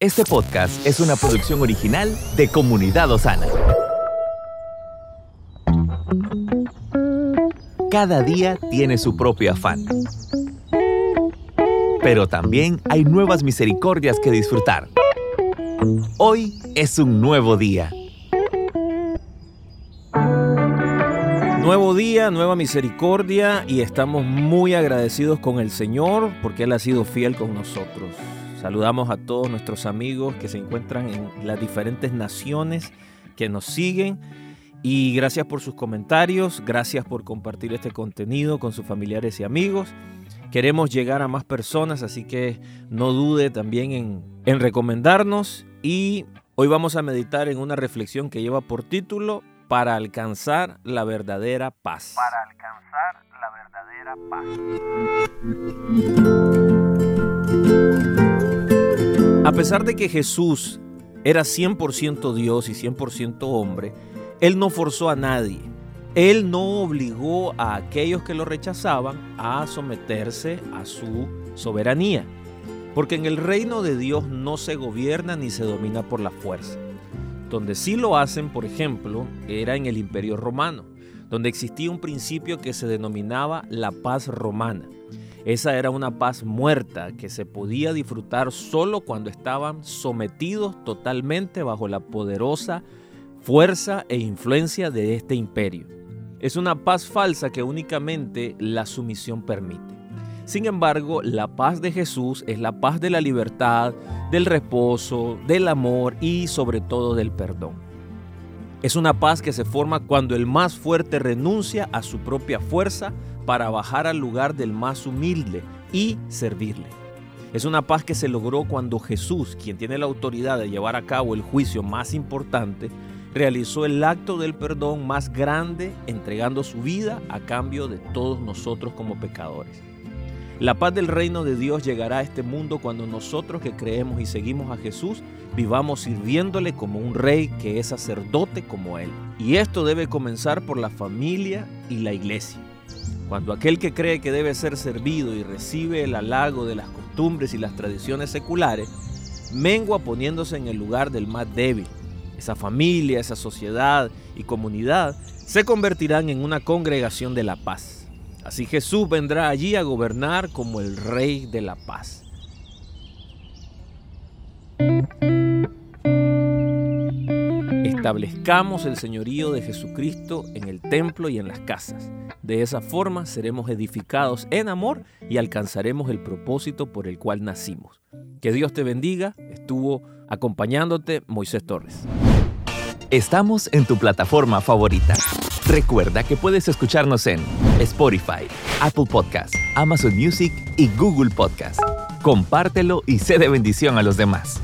Este podcast es una producción original de Comunidad Osana. Cada día tiene su propio afán. Pero también hay nuevas misericordias que disfrutar. Hoy es un nuevo día. Nuevo día, nueva misericordia y estamos muy agradecidos con el Señor porque Él ha sido fiel con nosotros. Saludamos a todos nuestros amigos que se encuentran en las diferentes naciones que nos siguen y gracias por sus comentarios, gracias por compartir este contenido con sus familiares y amigos. Queremos llegar a más personas, así que no dude también en, en recomendarnos y hoy vamos a meditar en una reflexión que lleva por título para alcanzar la verdadera paz. Para alcanzar la verdadera paz. A pesar de que Jesús era 100% Dios y 100% hombre, Él no forzó a nadie. Él no obligó a aquellos que lo rechazaban a someterse a su soberanía. Porque en el reino de Dios no se gobierna ni se domina por la fuerza. Donde sí lo hacen, por ejemplo, era en el Imperio Romano, donde existía un principio que se denominaba la paz romana. Esa era una paz muerta que se podía disfrutar solo cuando estaban sometidos totalmente bajo la poderosa fuerza e influencia de este imperio. Es una paz falsa que únicamente la sumisión permite. Sin embargo, la paz de Jesús es la paz de la libertad, del reposo, del amor y sobre todo del perdón. Es una paz que se forma cuando el más fuerte renuncia a su propia fuerza para bajar al lugar del más humilde y servirle. Es una paz que se logró cuando Jesús, quien tiene la autoridad de llevar a cabo el juicio más importante, realizó el acto del perdón más grande entregando su vida a cambio de todos nosotros como pecadores. La paz del reino de Dios llegará a este mundo cuando nosotros que creemos y seguimos a Jesús vivamos sirviéndole como un rey que es sacerdote como Él. Y esto debe comenzar por la familia y la iglesia. Cuando aquel que cree que debe ser servido y recibe el halago de las costumbres y las tradiciones seculares, mengua poniéndose en el lugar del más débil. Esa familia, esa sociedad y comunidad se convertirán en una congregación de la paz Así Jesús vendrá allí a gobernar como el Rey de la paz. Establezcamos el señorío de Jesucristo en el templo y en las casas. De esa forma seremos edificados en amor y alcanzaremos el propósito por el cual nacimos. Que Dios te bendiga. Estuvo acompañándote Moisés Torres. Estamos en tu plataforma favorita. Recuerda que puedes escucharnos en Spotify, Apple Podcast, Amazon Music y Google Podcast. Compártelo y sé de bendición a los demás.